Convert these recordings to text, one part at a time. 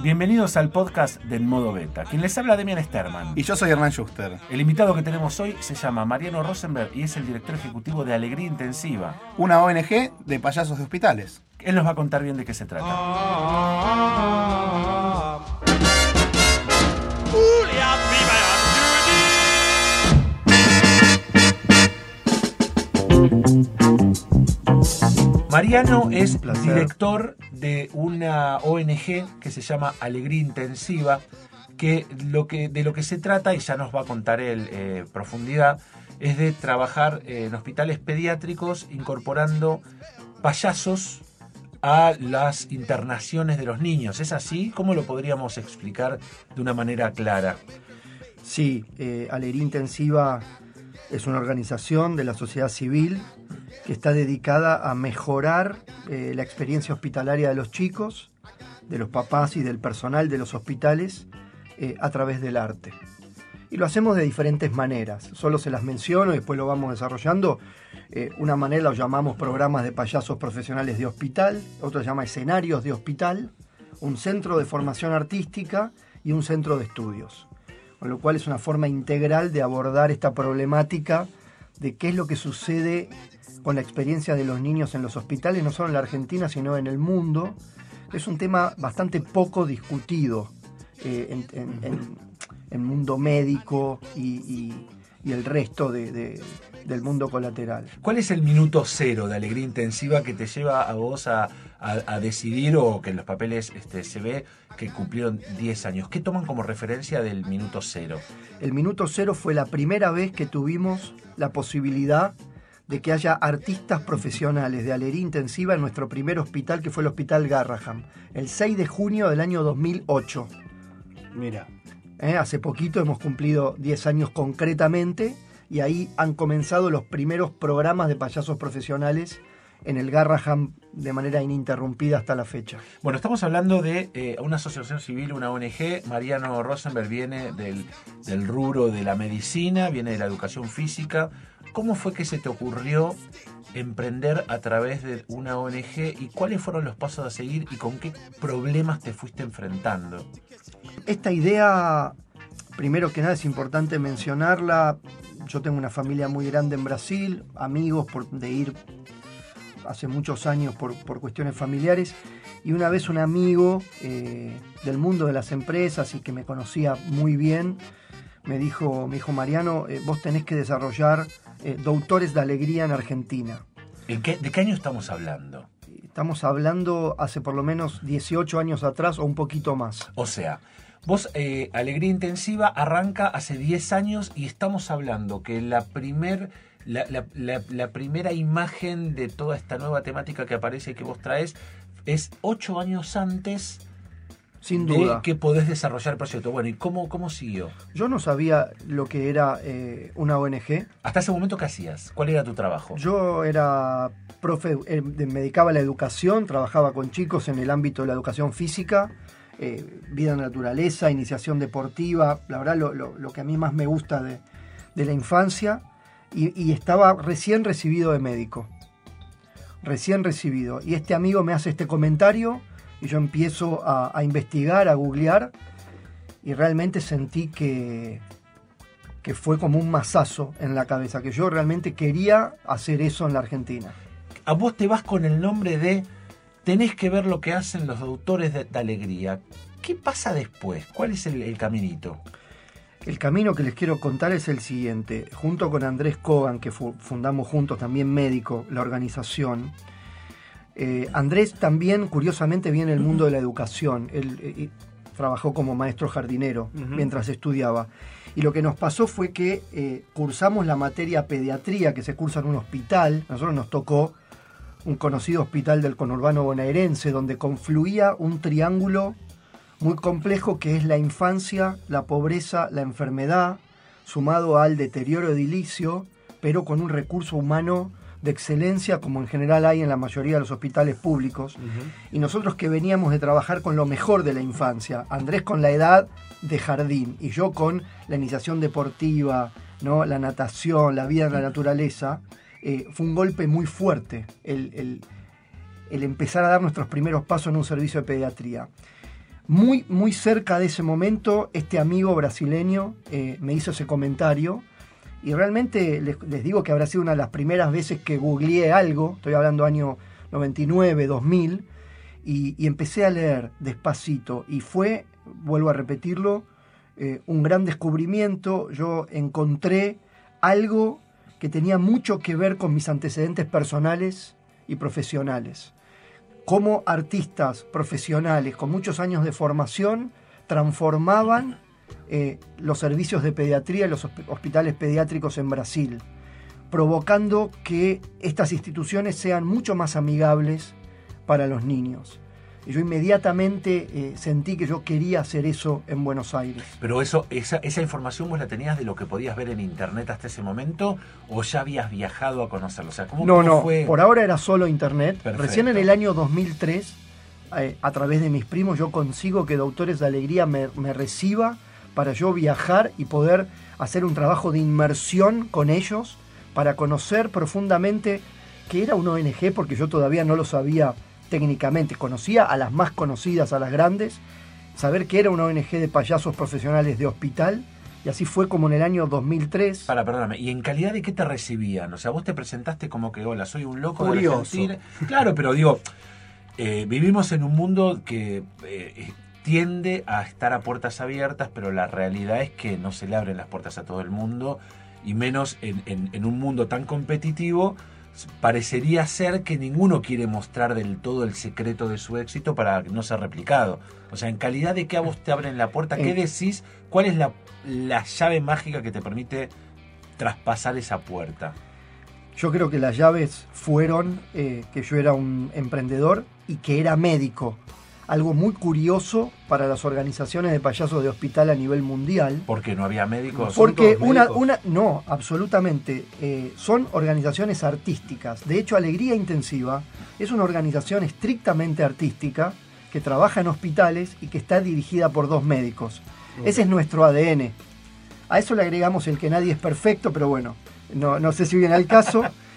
Bienvenidos al podcast del Modo Beta. Quien les habla Demian Sterman. Y yo soy Hernán Schuster. El invitado que tenemos hoy se llama Mariano Rosenberg y es el director ejecutivo de Alegría Intensiva. Una ONG de payasos de hospitales. Él nos va a contar bien de qué se trata. Mariano es director de una ONG que se llama Alegría Intensiva, que, lo que de lo que se trata, y ya nos va a contar él eh, profundidad, es de trabajar en hospitales pediátricos incorporando payasos a las internaciones de los niños. ¿Es así? ¿Cómo lo podríamos explicar de una manera clara? Sí, eh, Alegría Intensiva es una organización de la sociedad civil que está dedicada a mejorar eh, la experiencia hospitalaria de los chicos, de los papás y del personal de los hospitales eh, a través del arte. Y lo hacemos de diferentes maneras. Solo se las menciono y después lo vamos desarrollando. Eh, una manera lo llamamos programas de payasos profesionales de hospital, otra llama escenarios de hospital, un centro de formación artística y un centro de estudios. Con lo cual es una forma integral de abordar esta problemática de qué es lo que sucede con la experiencia de los niños en los hospitales, no solo en la Argentina, sino en el mundo. Es un tema bastante poco discutido eh, en, el mundo médico y, el resto del mundo colateral. ¿Cuál es el minuto cero de alegría intensiva que te lleva a vos a, decidir o que en los papeles este, se ve que cumplieron 10 años? ¿Qué toman como referencia del minuto cero? El minuto cero fue la primera vez que tuvimos la posibilidad de que haya artistas profesionales de alegría intensiva en nuestro primer hospital, que fue el Hospital Garraham, el 6 de junio del año 2008. Mira. Eh, hace poquito hemos cumplido 10 años concretamente y ahí han comenzado los primeros programas de payasos profesionales en el Garraham de manera ininterrumpida hasta la fecha. Bueno, estamos hablando de eh, una asociación civil, una ONG. Mariano Rosenberg viene del, del rubro de la medicina, viene de la educación física. ¿Cómo fue que se te ocurrió emprender a través de una ONG y cuáles fueron los pasos a seguir y con qué problemas te fuiste enfrentando? Esta idea, primero que nada es importante mencionarla. Yo tengo una familia muy grande en Brasil, amigos por, de ir hace muchos años por, cuestiones familiares y una vez un amigo eh, del mundo de las empresas y que me conocía muy bien me dijo, me dijo Mariano, eh, vos tenés que desarrollar eh, Doutores de Alegría en Argentina. ¿De qué año estamos hablando? Estamos hablando hace por lo menos 18 años atrás o un poquito más. O sea, vos, Alegría Intensiva arranca hace 10 años y estamos hablando que la primer la, primera imagen de toda esta nueva temática que aparece y que vos traes es ocho años antes Sin duda. de que podés desarrollar el proyecto. Bueno, ¿y cómo, cómo siguió? Yo no sabía lo que era eh, una ONG. ¿Hasta ese momento qué hacías? ¿Cuál era tu trabajo? Yo era profe, eh, me dedicaba a la educación, trabajaba con chicos en el ámbito de la educación física. Eh, vida en naturaleza, iniciación deportiva, la verdad lo, lo, que a mí más me gusta de, de la infancia y, estaba recién recibido de médico. Recién recibido. Y este amigo me hace este comentario y yo empiezo a, investigar, a googlear y realmente sentí que, que fue como un mazazo en la cabeza, que yo realmente quería hacer eso en la Argentina. A vos te vas con el nombre de tenés que ver lo que hacen los autores de, alegría. ¿Qué pasa después? ¿Cuál es el caminito? El camino que les quiero contar es el siguiente. Junto con Andrés Kogan, que fundamos juntos también médico, la organización, eh, Andrés también, curiosamente, viene del mundo de la educación. Él eh, trabajó como maestro jardinero mientras estudiaba. Y lo que nos pasó fue que eh, cursamos la materia pediatría que se cursa en un hospital. nosotros nos tocó un conocido hospital del conurbano bonaerense, donde confluía un triángulo muy complejo que es la infancia, la pobreza, la enfermedad, sumado al deterioro edilicio, pero con un recurso humano de excelencia como en general hay en la mayoría de los hospitales públicos. Y nosotros que veníamos de trabajar con lo mejor de la infancia, Andrés con la edad de jardín y yo con la iniciación deportiva, ¿no? la natación, la vida en la naturaleza, eh, fue un golpe muy fuerte el, el- el empezar a dar nuestros primeros pasos en un servicio de pediatría. Muy, muy cerca de ese momento, este amigo brasileño eh, me hizo ese comentario y realmente les, digo que habrá sido una de las primeras veces que googleé algo, estoy hablando año 99, 2000, y, y empecé a leer despacito y fue, vuelvo a repetirlo, eh, un gran descubrimiento. Yo encontré algo que tenía mucho que ver con mis antecedentes personales y profesionales. Cómo artistas profesionales con muchos años de formación transformaban eh, los servicios de pediatría y los hosp- hospitales pediátricos en Brasil, provocando que estas instituciones sean mucho más amigables para los niños. Y yo inmediatamente eh, sentí que yo quería hacer eso en Buenos Aires. Pero eso, esa, esa información vos la tenías de lo que podías ver en internet hasta ese momento o ya habías viajado a conocerlo. O sea, ¿cómo, No, cómo no, fue? por ahora era solo internet. Perfecto. Recién en el año 2003, eh, a través de mis primos, yo consigo que Doctores de Alegría me, me reciba para yo viajar y poder hacer un trabajo de inmersión con ellos para conocer profundamente qué era una ONG, porque yo todavía no lo sabía técnicamente. Conocía a las más conocidas, a las grandes, saber que era una ONG de payasos profesionales de hospital. Y así fue como en el año 2003. Para, perdóname, ¿y en calidad de qué te recibían? O sea, vos te presentaste como que, hola, soy un loco de Curioso. Argentina. Claro, pero digo, eh, vivimos en un mundo que eh, tiende a estar a puertas abiertas, pero la realidad es que no se le abren las puertas a todo el mundo, y menos en, en- en un mundo tan competitivo. Parecería ser que ninguno quiere mostrar del todo el secreto de su éxito para no ser replicado. O sea, en calidad de qué a vos te abren la puerta, ¿qué Eh. decís? ¿Cuál es la, la llave mágica que te permite traspasar esa puerta? Yo creo que las llaves fueron eh, que yo era un emprendedor y que era médico. Algo muy curioso para las organizaciones de payasos de hospital a nivel mundial. Porque no había médicos. Porque una, médicos. una, no, absolutamente, eh, son organizaciones artísticas. De hecho, Alegría Intensiva es una organización estrictamente artística que trabaja en hospitales y que está dirigida por dos médicos. Ese es nuestro ADN. A eso le agregamos el que nadie es perfecto, pero bueno, no, no sé si viene al caso.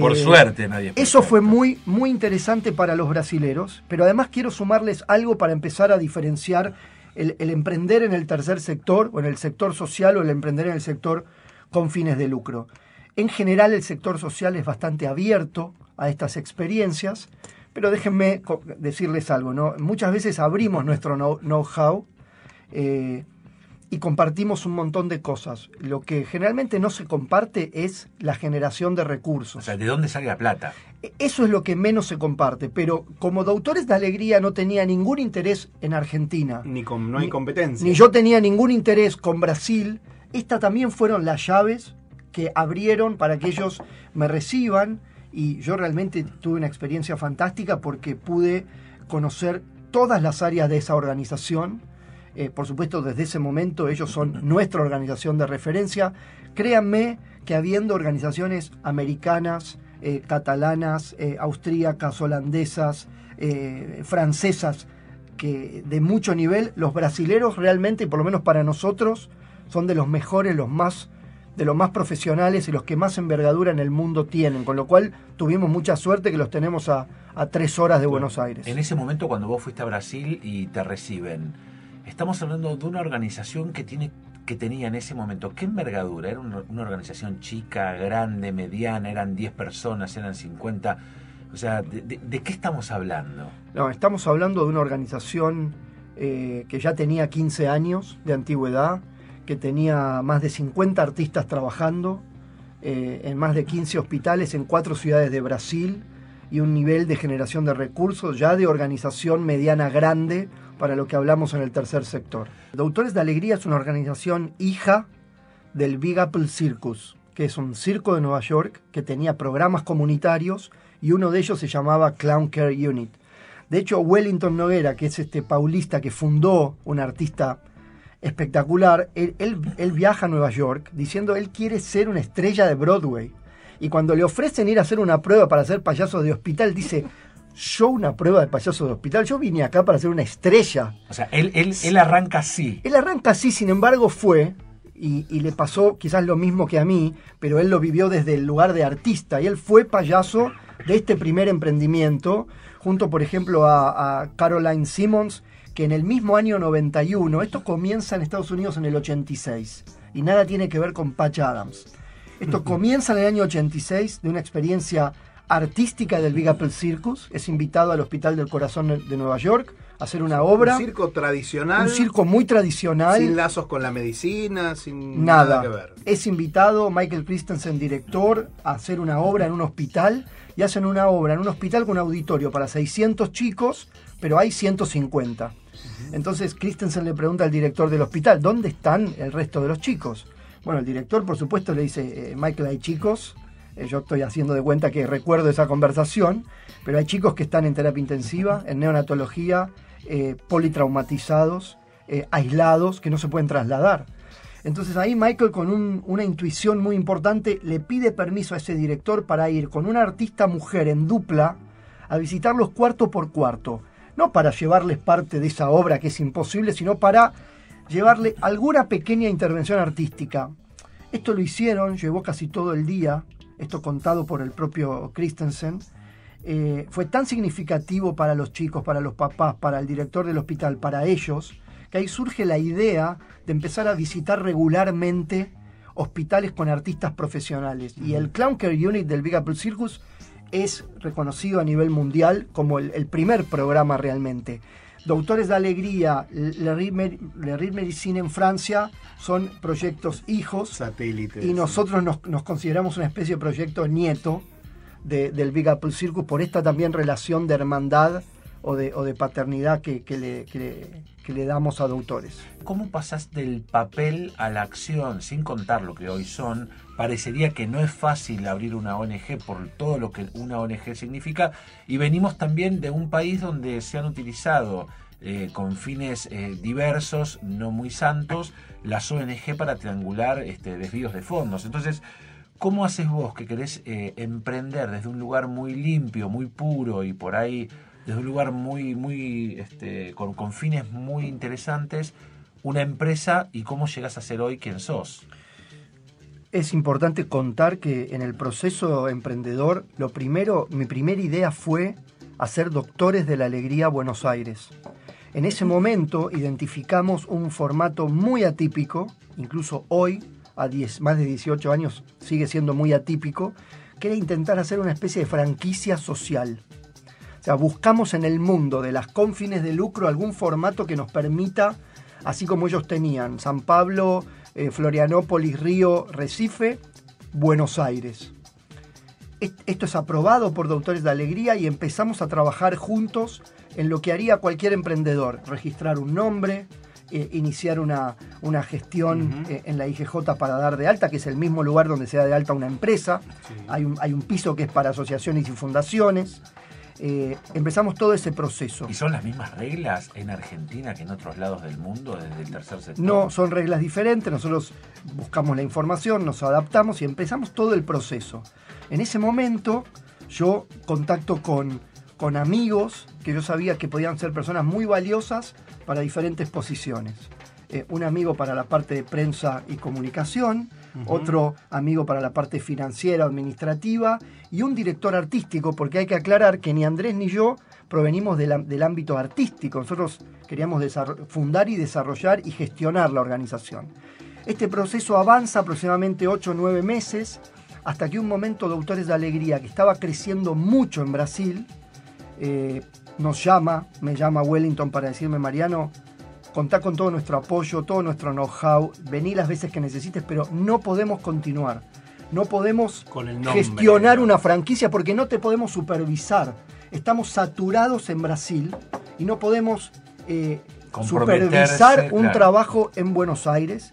Por Eh, suerte nadie. es eso fue muy, muy interesante para los brasileros, pero además quiero sumarles algo para empezar a diferenciar el, el emprender en el tercer sector o en el sector social o el emprender en el sector con fines de lucro. En general el sector social es bastante abierto a estas experiencias, pero déjenme decirles algo, ¿no? Muchas veces abrimos nuestro know- know-how eh, y compartimos un montón de cosas. Lo que generalmente no se comparte es la generación de recursos. O sea, ¿de dónde sale la plata? Eso es lo que menos se comparte, pero como Doctores de Alegría no tenía ningún interés en Argentina, Ni con, no hay Ni- competencia. ni yo tenía ningún interés con Brasil, estas también fueron las llaves que abrieron para que ellos me reciban y yo realmente tuve una experiencia fantástica porque pude conocer todas las áreas de esa organización. Eh, por supuesto, desde ese momento ellos son nuestra organización de referencia. Créanme que habiendo organizaciones americanas, eh, catalanas, eh, austríacas, holandesas, eh, francesas, que de mucho nivel, los brasileros realmente, por lo menos para nosotros, son de los mejores, los más de los más profesionales y los que más envergadura en el mundo tienen, con lo cual tuvimos mucha suerte que los tenemos a, a tres horas de Buenos Aires. En ese momento cuando vos fuiste a Brasil y te reciben, estamos hablando de una organización que tiene que tenía en ese momento, ¿qué envergadura? ¿Era una, organización chica, grande, mediana? ¿Eran 10 personas? ¿Eran 50? O sea, ¿de, de- de qué estamos hablando? No, estamos hablando de una organización eh, que ya tenía 15 años de antigüedad, que tenía más de 50 artistas trabajando eh, en más de 15 hospitales en cuatro ciudades de Brasil y un nivel de generación de recursos ya de organización mediana grande para lo que hablamos en el tercer sector. Doctores de Alegría es una organización hija del Big Apple Circus, que es un circo de Nueva York que tenía programas comunitarios y uno de ellos se llamaba Clown Care Unit. De hecho, Wellington Noguera, que es este paulista que fundó un artista espectacular, él, él- él viaja a Nueva York diciendo él quiere ser una estrella de Broadway. Y cuando le ofrecen ir a hacer una prueba para ser payaso de hospital, dice, yo una prueba de payaso de hospital, yo vine acá para ser una estrella. O sea, él, él, él arranca así. Él arranca así, sin embargo, fue, y, y le pasó quizás lo mismo que a mí, pero él lo vivió desde el lugar de artista y él fue payaso de este primer emprendimiento, junto por ejemplo a, a Caroline Simmons, que en el mismo año 91, esto comienza en Estados Unidos en el 86, y nada tiene que ver con Patch Adams. Esto comienza en el año 86 de una experiencia artística del Big Apple Circus, es invitado al Hospital del Corazón de Nueva York a hacer una obra. Un circo tradicional. Un circo muy tradicional. Sin lazos con la medicina, sin nada, nada que ver. Es invitado Michael Christensen, director, a hacer una obra en un hospital y hacen una obra en un hospital con un auditorio para 600 chicos, pero hay 150. Entonces Christensen le pregunta al director del hospital, ¿dónde están el resto de los chicos? Bueno, el director por supuesto le dice, eh, Michael, hay chicos, eh, yo estoy haciendo de cuenta que recuerdo esa conversación, pero hay chicos que están en terapia intensiva, en neonatología, eh, politraumatizados, eh, aislados, que no se pueden trasladar. Entonces ahí Michael con un- una intuición muy importante le pide permiso a ese director para ir con una artista mujer en dupla a visitarlos cuarto por cuarto. No para llevarles parte de esa obra que es imposible, sino para llevarle alguna pequeña intervención artística. Esto lo hicieron, llevó casi todo el día, esto contado por el propio Christensen. Eh, fue tan significativo para los chicos, para los papás, para el director del hospital, para ellos, que ahí surge la idea de empezar a visitar regularmente hospitales con artistas profesionales. Y el Clown Care Unit del Big Apple Circus es reconocido a nivel mundial como el, el primer programa realmente. Doctores de Alegría, Le Rire Medicine en Francia son proyectos hijos Satélites. y nosotros nos, nos consideramos una especie de proyecto nieto de- del Big Apple Circus por esta también relación de hermandad o de, o de paternidad que, que le, que le- que le damos a doctores. ¿Cómo pasás del papel a la acción, sin contar lo que hoy son? Parecería que no es fácil abrir una ONG por todo lo que una ONG significa. Y venimos también de un país donde se han utilizado eh, con fines eh, diversos, no muy santos, las ONG para triangular este, desvíos de fondos. Entonces, ¿cómo haces vos que querés eh, emprender desde un lugar muy limpio, muy puro y por ahí desde un lugar muy, muy, este, con, fines muy interesantes, una empresa y cómo llegas a ser hoy quien sos? Es importante contar que en el proceso emprendedor, lo primero, mi primera idea fue hacer Doctores de la Alegría Buenos Aires. En ese momento identificamos un formato muy atípico, incluso hoy, a 10, más de 18 años, sigue siendo muy atípico, que era intentar hacer una especie de franquicia social. Sea, buscamos en el mundo de las con fines de lucro algún formato que nos permita, así como ellos tenían, San Pablo, eh, Florianópolis, Río, Recife, Buenos Aires. Est- Esto es aprobado por Doctores de Alegría y empezamos a trabajar juntos en lo que haría cualquier emprendedor, registrar un nombre, eh, iniciar una, una gestión eh, en la IGJ para dar de alta, que es el mismo lugar donde se da de alta una empresa. Hay, un, hay un piso que es para asociaciones y fundaciones. Eh, empezamos todo ese proceso. ¿Y son las mismas reglas en Argentina que en otros lados del mundo desde el tercer sector? No, son reglas diferentes, nosotros buscamos la información, nos adaptamos y empezamos todo el proceso. En ese momento yo contacto con, con amigos que yo sabía que podían ser personas muy valiosas para diferentes posiciones. Eh, un amigo para la parte de prensa y comunicación, otro amigo para la parte financiera, administrativa y un director artístico, porque hay que aclarar que ni Andrés ni yo provenimos am- del ámbito artístico. Nosotros queríamos fundar y desarrollar y gestionar la organización. Este proceso avanza aproximadamente 8 o 9 meses, hasta que un momento Doctores de Alegría, que estaba creciendo mucho en Brasil, eh, nos llama, me llama Wellington para decirme, Mariano, contá con todo nuestro apoyo, todo nuestro know-how, vení las veces que necesites, pero no podemos continuar. No podemos Con el nombre, gestionar una franquicia porque no te podemos supervisar. Estamos saturados en Brasil y no podemos eh, supervisar un claro. trabajo en Buenos Aires.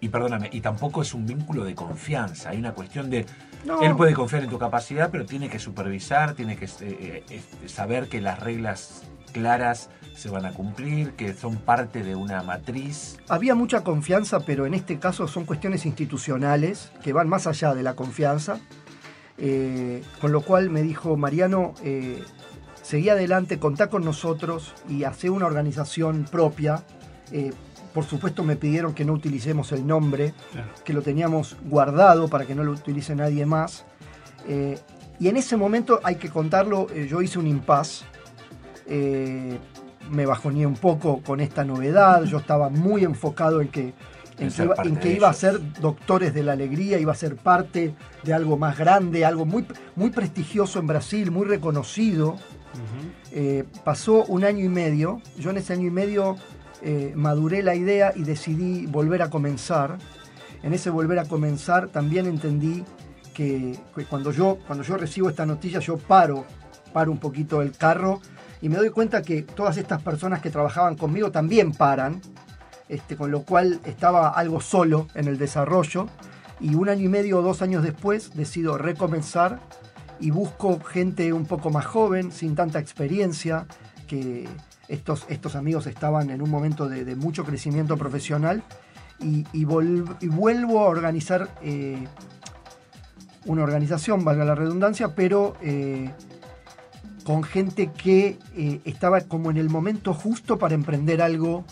Y perdóname, y tampoco es un vínculo de confianza, hay una cuestión de... No. Él puede confiar en tu capacidad, pero tiene que supervisar, tiene que eh, eh, saber que las reglas claras se van a cumplir, que son parte de una matriz. Había mucha confianza, pero en este caso son cuestiones institucionales que van más allá de la confianza. Eh, con lo cual me dijo, Mariano, eh, seguí adelante, contá con nosotros y hace una organización propia. Eh, por supuesto me pidieron que no utilicemos el nombre, Claro. que lo teníamos guardado para que no lo utilice nadie más. Eh, y en ese momento, hay que contarlo, eh, yo hice un impasse. eh, me bajoneé un poco con esta novedad, yo estaba muy enfocado en que, en que, iba, parte en que de iba a ser Doctores de la Alegría, iba a ser parte de algo más grande, algo muy, muy prestigioso en Brasil, muy reconocido. Eh, pasó un año y medio. Yo en ese año y medio eh, maduré la idea y decidí volver a comenzar. En ese volver a comenzar también entendí que, que cuando, yo, cuando yo recibo esta noticia yo paro, paro un poquito el carro y me doy cuenta que todas estas personas que trabajaban conmigo también paran, este, con lo cual estaba algo solo en el desarrollo. Y un año y medio o dos años después decido recomenzar y busco gente un poco más joven, sin tanta experiencia, que estos, estos amigos estaban en un momento de, mucho crecimiento profesional. Y vuelvo a organizar eh, una organización, valga la redundancia, pero eh, con gente que eh, estaba como en el momento justo para emprender algo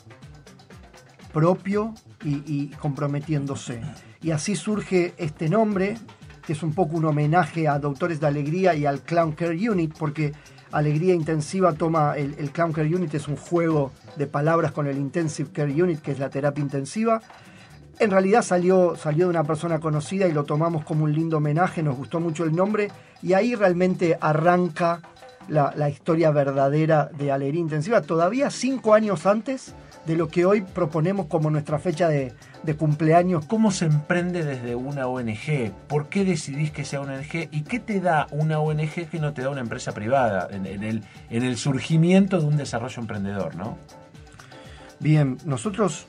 propio y, comprometiéndose. Y así surge este nombre, que es un poco un homenaje a Doctores de Alegría y al Clown Care Unit, porque Alegría Intensiva toma, el, el Clown Care Unit es un juego de palabras con el Intensive Care Unit, que es la terapia intensiva. En realidad salió, salió de una persona conocida y lo tomamos como un lindo homenaje, nos gustó mucho el nombre y ahí realmente arranca la, la historia verdadera de Alegría Intensiva, todavía cinco años antes de lo que hoy proponemos como nuestra fecha de, de cumpleaños. ¿Cómo se emprende desde una ONG? ¿Por qué decidís que sea una ONG? ¿Y qué te da una ONG que no te da una empresa privada en, en el, en el surgimiento de un desarrollo emprendedor, no? Bien, nosotros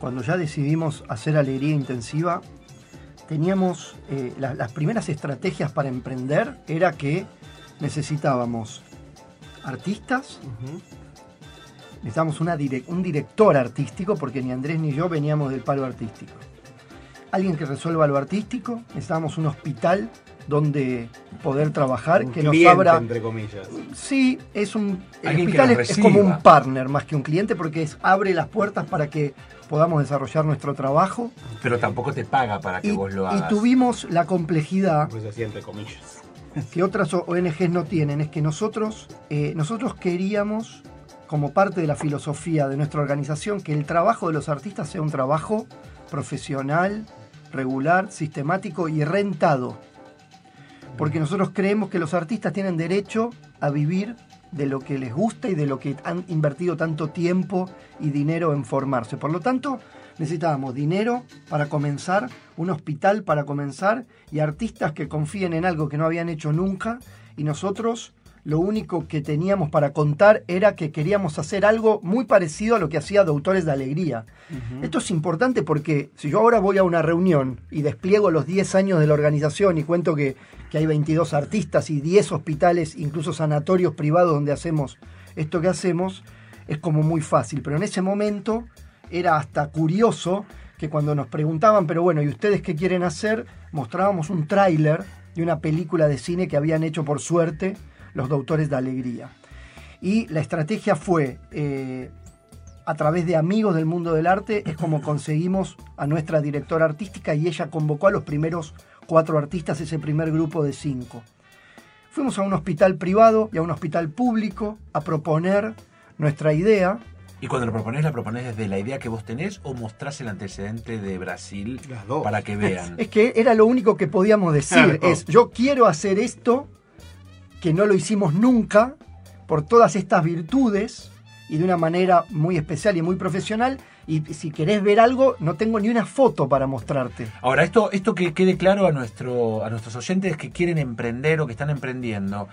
cuando ya decidimos hacer alegría intensiva, teníamos eh, la- las primeras estrategias para emprender era que necesitábamos artistas, necesitábamos una direc- un director artístico, porque ni Andrés ni yo veníamos del palo artístico. Alguien que resuelva lo artístico, necesitábamos un hospital donde poder trabajar, Un que nos cliente, abra entre comillas. Sí, es un. El hospital nos es, es como un partner más que un cliente porque es, abre las puertas para que podamos desarrollar nuestro trabajo. Pero tampoco te paga para que Y, vos lo y hagas. tuvimos la complejidad Pues así, entre comillas. Que otras ONGs no tienen, es que nosotros, eh, nosotros queríamos, como parte de la filosofía de nuestra organización, que el trabajo de los artistas sea un trabajo profesional, regular, sistemático y rentado. Porque nosotros creemos que los artistas tienen derecho a vivir de lo que les gusta y de lo que han invertido tanto tiempo y dinero en formarse. Por lo tanto, necesitábamos dinero para comenzar, un hospital para comenzar y artistas que confíen en algo que no habían hecho nunca y nosotros lo único que teníamos para contar era que queríamos hacer algo muy parecido a lo que hacía Doutores de Alegría. Esto es importante porque si yo ahora voy a una reunión y despliego los 10 años de la organización y cuento que, que hay 22 artistas y 10 hospitales, incluso sanatorios privados donde hacemos esto que hacemos, es como muy fácil. Pero en ese momento era hasta curioso que cuando nos preguntaban, pero bueno, ¿y ustedes qué quieren hacer? Mostrábamos un tráiler de una película de cine que habían hecho por suerte los Doutores de Alegría. Y la estrategia fue, eh, a través de amigos del mundo del arte, es como conseguimos a nuestra directora artística y ella convocó a los primeros cuatro artistas, ese primer grupo de cinco. Fuimos a un hospital privado y a un hospital público a proponer nuestra idea. Y cuando lo proponés, ¿la proponés desde la idea que vos tenés o mostrás el antecedente de Brasil Las dos. para que vean? Es que era lo único que podíamos decir, Claro. es yo quiero hacer esto, que no lo hicimos nunca, por todas estas virtudes y de una manera muy especial y muy profesional, y si querés ver algo, no tengo ni una foto para mostrarte. Ahora, esto, esto que quede claro a, nuestro, a nuestros oyentes que quieren emprender o que están emprendiendo.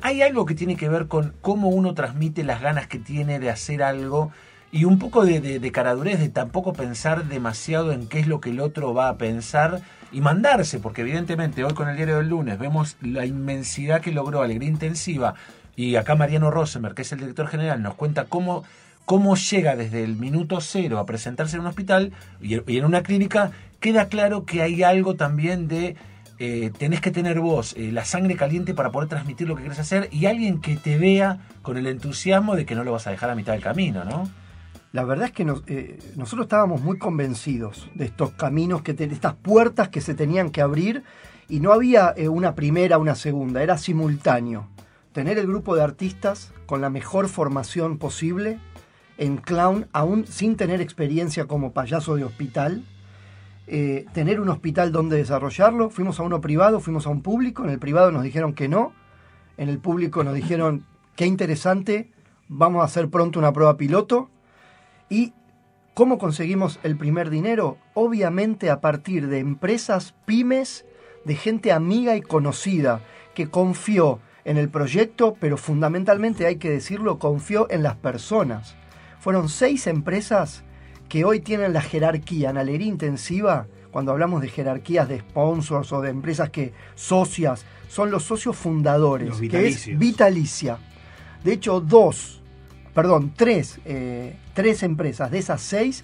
Hay algo que tiene que ver con cómo uno transmite las ganas que tiene de hacer algo y un poco de, de, caradurez, de tampoco pensar demasiado en qué es lo que el otro va a pensar y mandarse, porque evidentemente hoy con el diario del lunes vemos la inmensidad que logró Alegría Intensiva y acá Mariano Rosenberg, que es el director general, nos cuenta cómo, cómo llega desde el minuto cero a presentarse en un hospital y, y en una clínica, queda claro que hay algo también de eh, tenés que tener vos eh, la sangre caliente para poder transmitir lo que querés hacer y alguien que te vea con el entusiasmo de que no lo vas a dejar a mitad del camino, ¿no? La verdad es que nos- eh, nosotros estábamos muy convencidos de estos caminos, que te- de estas puertas que se tenían que abrir y no había eh, una primera, una segunda, era simultáneo. Tener el grupo de artistas con la mejor formación posible en clown, aún sin tener experiencia como payaso de hospital, eh, tener un hospital donde desarrollarlo. Fuimos a uno privado, fuimos a un público, en el privado nos dijeron que no, en el público nos dijeron qué interesante, vamos a hacer pronto una prueba piloto. ¿Y cómo conseguimos el primer dinero? Obviamente a partir de empresas, pymes, de gente amiga y conocida que confió en el proyecto, pero fundamentalmente hay que decirlo, confió en las personas. Fueron seis empresas que hoy tienen la jerarquía en alegría intensiva, cuando hablamos de jerarquías de sponsors o de empresas que socias, son los socios fundadores, Los que es. Vitalicia. De hecho, dos, perdón, tres, eh, tres empresas de esas seis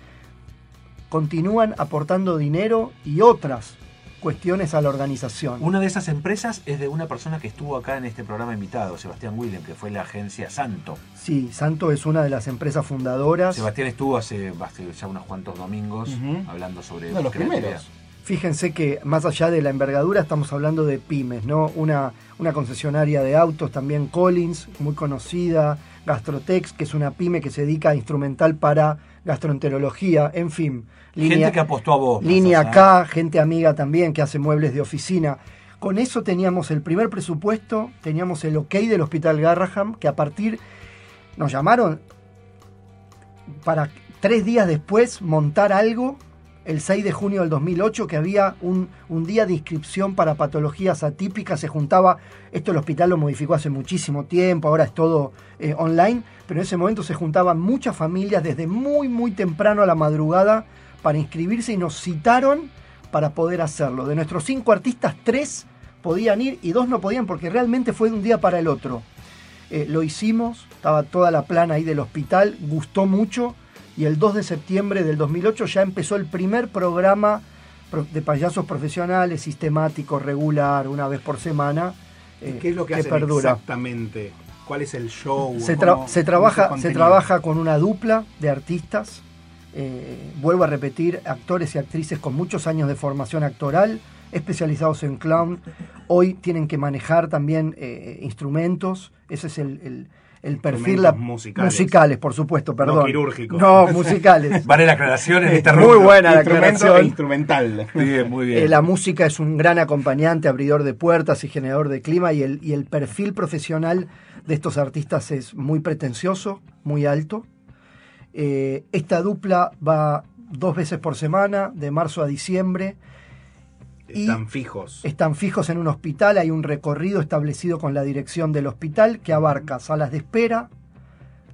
continúan aportando dinero y otras cuestiones a la organización. Una de esas empresas es de una persona que estuvo acá en este programa invitado, Sebastián Willem, que fue la agencia Santo. Sí, Santo es una de las empresas fundadoras. Sebastián estuvo hace, hace ya unos cuantos domingos hablando sobre Uno de los primeros. Fíjense que más allá de la envergadura estamos hablando de pymes, ¿no? Una, una concesionaria de autos, también Collins, muy conocida, Gastrotex, que es una pyme que se dedica a instrumental para gastroenterología, en fin. Gente que apostó a vos. Línea. K, gente amiga también que hace muebles de oficina. Con eso teníamos el primer presupuesto, teníamos el ok del Hospital Garraham, que a partir nos llamaron para tres días después montar algo, el 6 de junio del 2008, que había un, un día de inscripción para patologías atípicas, se juntaba, esto el hospital lo modificó hace muchísimo tiempo, ahora es todo eh, online, pero en ese momento se juntaban muchas familias desde muy, muy temprano a la madrugada para inscribirse y nos citaron para poder hacerlo. De nuestros cinco artistas, tres podían ir y dos no podían porque realmente fue de un día para el otro. Eh, lo hicimos, estaba toda la plana ahí del hospital, gustó mucho y el 2 de septiembre del 2008 ya empezó el primer programa pro- de payasos profesionales, sistemático, regular, una vez por semana. eh, ¿Qué es lo que, hacen perdura. exactamente? ¿Cuál es el show? Se, ¿Cómo- tra- cómo se trabaja, se trabaja con una dupla de artistas. eh, vuelvo a repetir, actores y actrices con muchos años de formación actoral, especializados en clown. Hoy tienen que manejar también eh, instrumentos. Ese es el, el- el perfil. Instrumentos musicales. musicales, por supuesto, perdón. quirúrgicos. No, musicales. Vale la aclaración en este Muy buena la Instrumento e aclaración. instrumental. Bien, muy bien. Eh, la música es un gran acompañante, abridor de puertas y generador de clima y el, y el perfil profesional de estos artistas es muy pretencioso, muy alto. Eh, esta dupla va dos veces por semana, de marzo a diciembre. Están fijos. Están fijos en un hospital, hay un recorrido establecido con la dirección del hospital que abarca salas de espera,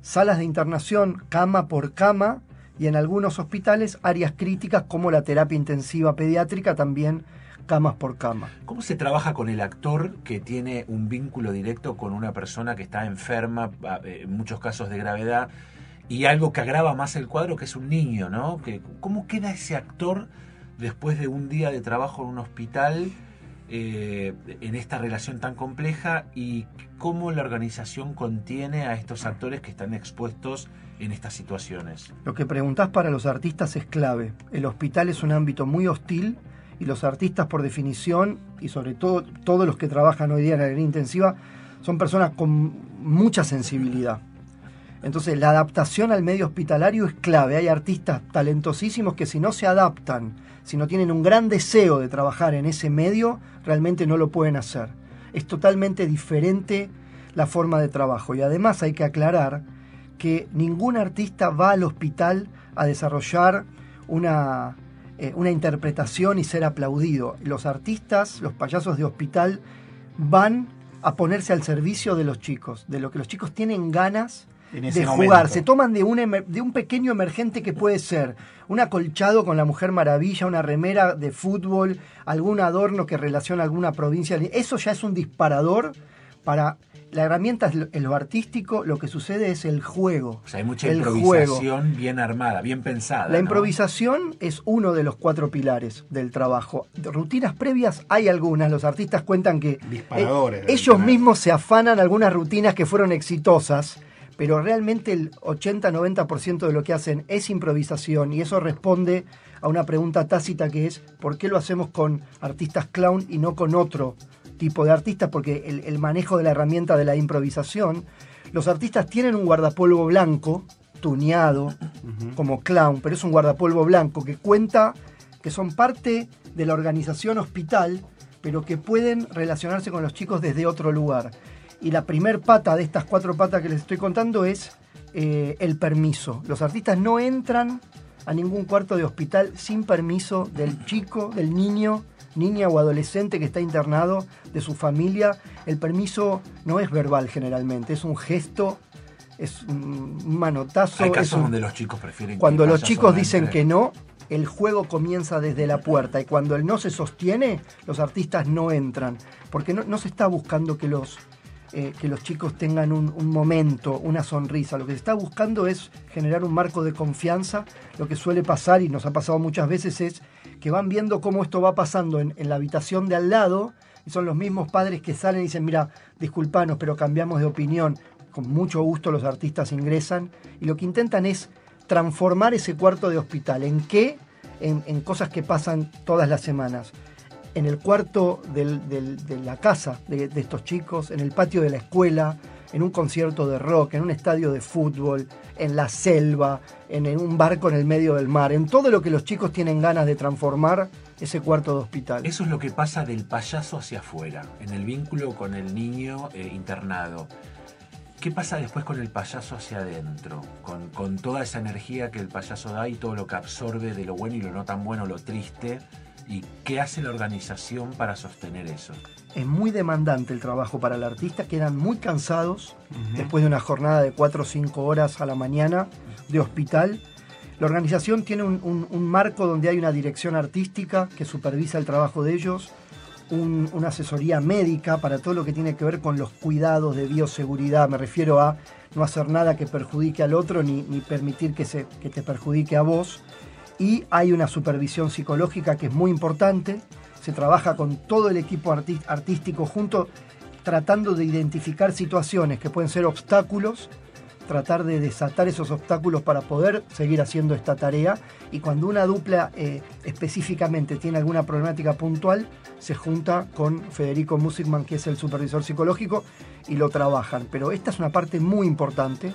salas de internación cama por cama y en algunos hospitales áreas críticas como la terapia intensiva pediátrica también camas por cama. ¿Cómo se trabaja con el actor que tiene un vínculo directo con una persona que está enferma, a- eh, en muchos casos de gravedad, y algo que agrava más el cuadro, que es un niño, ¿no? ¿Cómo queda ese actor después de un día de trabajo en un hospital eh, en esta relación tan compleja y cómo la organización contiene a estos actores que están expuestos en estas situaciones? Lo que preguntás para los artistas es clave. El hospital es un ámbito muy hostil y los artistas por definición, y sobre todo todos los que trabajan hoy día en la alegría intensiva, son personas con mucha sensibilidad. Entonces la adaptación al medio hospitalario es clave. Hay artistas talentosísimos que si no se adaptan, si no tienen un gran deseo de trabajar en ese medio, realmente no lo pueden hacer. Es totalmente diferente la forma de trabajo. Y además hay que aclarar que ningún artista va al hospital a desarrollar una, eh, una interpretación y ser aplaudido. Los artistas, los payasos de hospital, van a ponerse al servicio de los chicos, de lo que los chicos tienen ganas En ese de momento. jugar. Se toman de un, de un pequeño emergente que puede ser un acolchado con la Mujer Maravilla, una remera de fútbol, algún adorno que relaciona alguna provincia. Eso ya es un disparador para... La herramienta es lo, es lo artístico, lo que sucede es el juego. O sea, hay mucha el improvisación bien armada, bien pensada. La ¿no? improvisación es uno de los cuatro pilares del trabajo. De Rutinas previas hay algunas, los artistas cuentan que Disparadores eh, deben ellos mismos se afanan algunas rutinas que fueron exitosas pero realmente el 80-90% de lo que hacen es improvisación y eso responde a una pregunta tácita que es ¿por qué lo hacemos con artistas clown y no con otro tipo de artistas? Porque el, manejo de la herramienta de la improvisación, los artistas tienen un guardapolvo blanco, tuneado, como clown, pero es un guardapolvo blanco que cuenta que son parte de la organización hospital, pero que pueden relacionarse con los chicos desde otro lugar. Y la primer pata de estas cuatro patas que les estoy contando es eh, el permiso. Los artistas no entran a ningún cuarto de hospital sin permiso del chico, del niño, niña o adolescente que está internado, de su familia. El permiso no es verbal generalmente, es un gesto, es un manotazo. Hay casos donde los chicos prefieren. Cuando los chicos dicen que no, el juego comienza desde la puerta y cuando él no se sostiene, los artistas no entran, porque no se está buscando que los eh, que los chicos tengan un, momento, una sonrisa. Lo que se está buscando es generar un marco de confianza. Lo que suele pasar, y nos ha pasado muchas veces, es que van viendo cómo esto va pasando en, la habitación de al lado, y son los mismos padres que salen y dicen, mira, disculpanos, pero cambiamos de opinión. Con mucho gusto los artistas ingresan y lo que intentan es transformar ese cuarto de hospital. ¿En qué? en cosas que pasan todas las semanas en el cuarto de la casa de, estos chicos, en el patio de la escuela, en un concierto de rock, en un estadio de fútbol, en la selva, en, un barco en el medio del mar, en todo lo que los chicos tienen ganas de transformar ese cuarto de hospital. Eso es lo que pasa del payaso hacia afuera, en el vínculo con el niño eh, internado. ¿Qué pasa después con el payaso hacia adentro? Con, con toda esa energía que el payaso da y todo lo que absorbe de lo bueno y lo no tan bueno, lo triste ¿Y qué hace la organización para sostener eso? Es muy demandante el trabajo para el artista, quedan muy cansados después de una jornada de 4 o 5 horas a la mañana de hospital. La organización tiene un, marco donde hay una dirección artística que supervisa el trabajo de ellos, una asesoría médica para todo lo que tiene que ver con los cuidados de bioseguridad. Me refiero a no hacer nada que perjudique al otro ni, permitir que, se, que te perjudique a vos y hay una supervisión psicológica que es muy importante. Se trabaja con todo el equipo artístico junto, tratando de identificar situaciones que pueden ser obstáculos, tratar de desatar esos obstáculos para poder seguir haciendo esta tarea. Y cuando una dupla eh, específicamente tiene alguna problemática puntual, se junta con Federico Musigman, que es el supervisor psicológico, y lo trabajan. Pero esta es una parte muy importante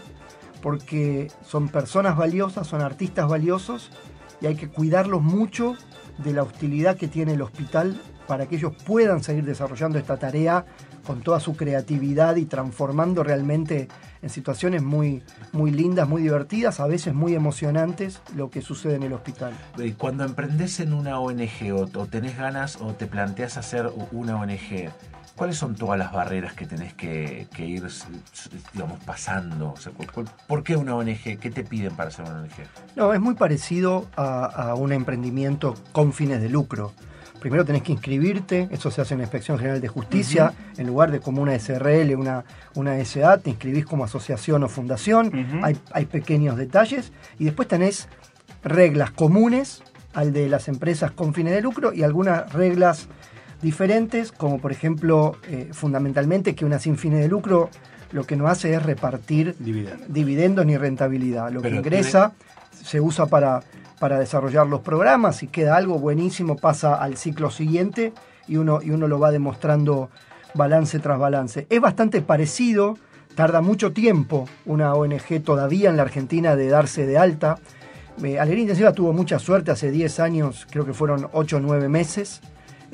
porque son personas valiosas, son artistas valiosos y hay que cuidarlos mucho de la hostilidad que tiene el hospital para que ellos puedan seguir desarrollando esta tarea con toda su creatividad y transformando realmente en situaciones muy, muy lindas, muy divertidas, a veces muy emocionantes lo que sucede en el hospital. Cuando emprendes en una ONG o, tenés ganas o te planteas hacer una ONG, ¿Cuáles son todas las barreras que tenés que, ir, digamos, pasando? ¿por, qué una ONG? ¿Qué te piden para ser una ONG? No, es muy parecido a, un emprendimiento con fines de lucro. Primero tenés que inscribirte, eso se hace en la Inspección General de Justicia, en lugar de como una SRL, una, una SA, te inscribís como asociación o fundación, hay, hay pequeños detalles, y después tenés reglas comunes al de las empresas con fines de lucro y algunas reglas diferentes, como por ejemplo, eh, fundamentalmente que una sin fines de lucro lo que no hace es repartir dividendos ni rentabilidad. Lo que ingresa se usa para, para desarrollar los programas, y queda algo buenísimo pasa al ciclo siguiente y uno, y uno lo va demostrando balance tras balance. Es bastante parecido, tarda mucho tiempo una ONG todavía en la Argentina de darse de alta. Eh, Alegría Intensiva tuvo mucha suerte hace 10 años, creo que fueron 8 o 9 meses.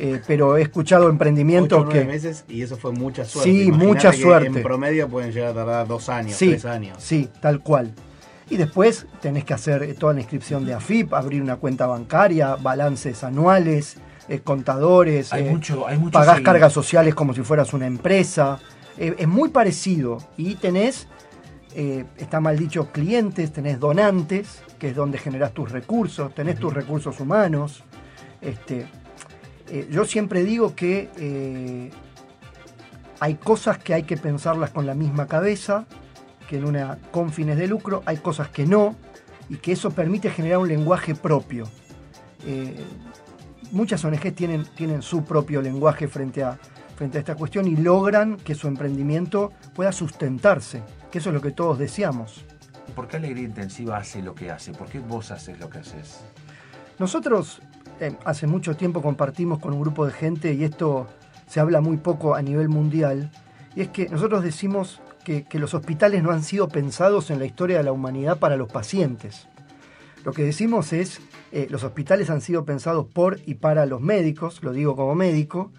Eh, pero he escuchado emprendimientos que... meses y eso fue mucha suerte. Sí, mucha suerte. En promedio pueden llegar a tardar dos años, tres años. Sí, tal cual. Y después tenés que hacer toda la inscripción de AFIP, abrir una cuenta bancaria, balances anuales, eh, contadores, hay eh, mucho, hay pagás cargas sociales como si fueras una empresa. es muy parecido. Y tenés, está mal dicho, clientes, tenés donantes, que es donde generás tus recursos, tenés tus recursos humanos. Este, eh, yo siempre digo que eh, hay cosas que hay que pensarlas con la misma cabeza, que en una con fines de lucro, hay cosas que no, y que eso permite generar un lenguaje propio. Eh, muchas ONG tienen, tienen su propio lenguaje frente a, frente a esta cuestión y logran que su emprendimiento pueda sustentarse, que eso es lo que todos deseamos. ¿Por qué Alegría Intensiva hace lo que hace? ¿Por qué vos haces lo que haces? Nosotros hace mucho tiempo compartimos con un grupo de gente y esto se habla muy poco a nivel mundial, y es que nosotros decimos que, los hospitales no han sido pensados en la historia de la humanidad para los pacientes. Lo que decimos es, eh, los hospitales han sido pensados por y para los médicos, lo digo como médico,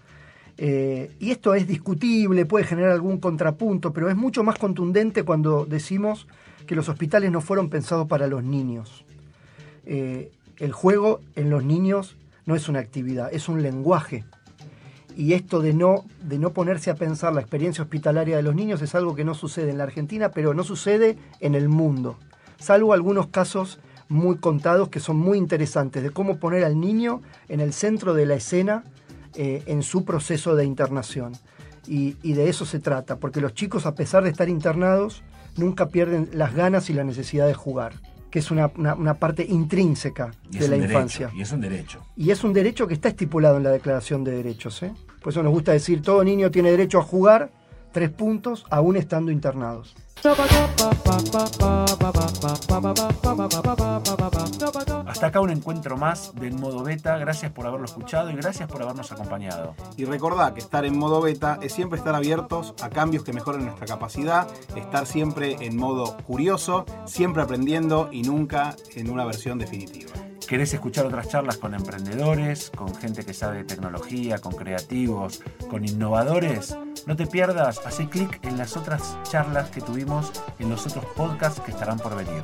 eh, y esto es discutible, puede generar algún contrapunto, pero es mucho más contundente cuando decimos que los hospitales no fueron pensados para los niños. Eh, el juego en los niños no es una actividad, es un lenguaje. Y esto de no, de no ponerse a pensar la experiencia hospitalaria de los niños es algo que no sucede en la Argentina, pero no sucede en el mundo. Salvo algunos casos muy contados que son muy interesantes de cómo poner al niño en el centro de la escena eh, en su proceso de internación. Y, y, de eso se trata, porque los chicos, a pesar de estar internados, nunca pierden las ganas y la necesidad de jugar que es una, parte intrínseca de la infancia. y es un derecho. Y es un derecho que está estipulado en la Declaración de Derechos. ¿eh? Por eso nos gusta decir, todo niño tiene derecho a jugar tres puntos, aún estando internados. Hasta acá un encuentro más del modo beta. Gracias por haberlo escuchado y gracias por habernos acompañado. Y recordad que estar en modo beta es siempre estar abiertos a cambios que mejoren nuestra capacidad, estar siempre en modo curioso, siempre aprendiendo y nunca en una versión definitiva. ¿Querés escuchar otras charlas con emprendedores, con gente que sabe de tecnología, con creativos, con innovadores? No te pierdas, hace clic en las otras charlas que tuvimos en los otros podcasts que estarán por venir.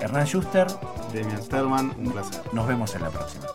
Hernán Schuster. Demian Sterman, un placer. Nos vemos en la próxima.